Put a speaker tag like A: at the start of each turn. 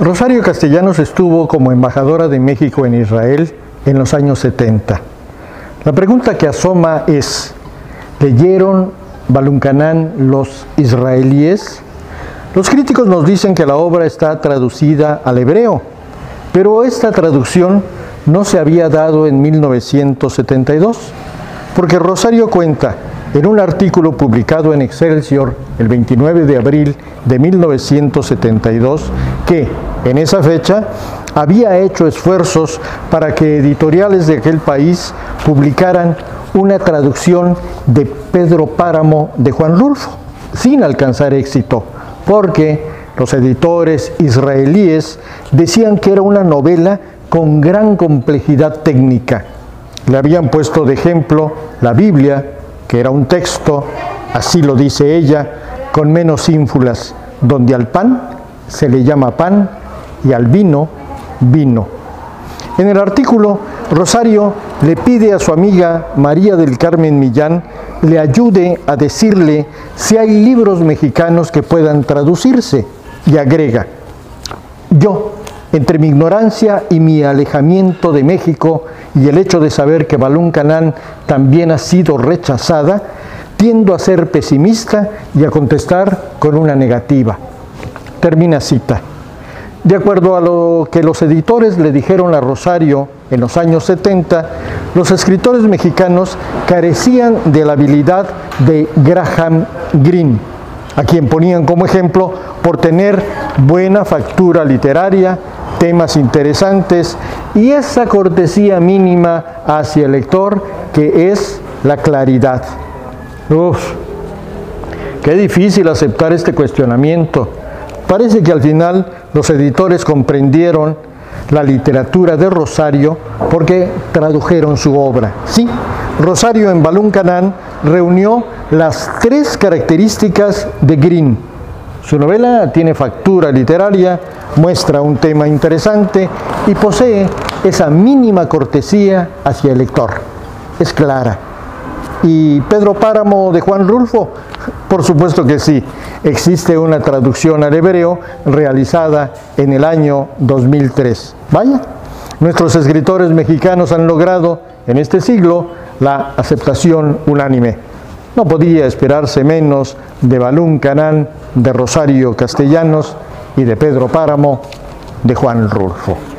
A: Rosario Castellanos estuvo como embajadora de México en Israel en los años 70. La pregunta que asoma es, ¿leyeron Baluncanán los israelíes? Los críticos nos dicen que la obra está traducida al hebreo, pero esta traducción no se había dado en 1972, porque Rosario cuenta en un artículo publicado en Excelsior el 29 de abril de 1972 que en esa fecha había hecho esfuerzos para que editoriales de aquel país publicaran una traducción de Pedro Páramo de Juan Rulfo, sin alcanzar éxito, porque los editores israelíes decían que era una novela con gran complejidad técnica. Le habían puesto de ejemplo la Biblia, que era un texto, así lo dice ella, con menos ínfulas, donde al pan se le llama pan y al vino, vino. En el artículo, Rosario le pide a su amiga María del Carmen Millán le ayude a decirle si hay libros mexicanos que puedan traducirse y agrega, yo, entre mi ignorancia y mi alejamiento de México y el hecho de saber que Balún Canán también ha sido rechazada, tiendo a ser pesimista y a contestar con una negativa. Termina cita. De acuerdo a lo que los editores le dijeron a Rosario en los años 70, los escritores mexicanos carecían de la habilidad de Graham Greene, a quien ponían como ejemplo por tener buena factura literaria, temas interesantes y esa cortesía mínima hacia el lector que es la claridad. Uf, qué difícil aceptar este cuestionamiento. Parece que al final los editores comprendieron la literatura de Rosario porque tradujeron su obra. Sí, Rosario en Balún Canán reunió las tres características de Green. Su novela tiene factura literaria, muestra un tema interesante y posee esa mínima cortesía hacia el lector. Es clara. ¿Y Pedro Páramo de Juan Rulfo? Por supuesto que sí. Existe una traducción al hebreo realizada en el año 2003. Vaya, nuestros escritores mexicanos han logrado en este siglo la aceptación unánime. No podía esperarse menos de Balún Canán, de Rosario Castellanos y de Pedro Páramo, de Juan Rulfo.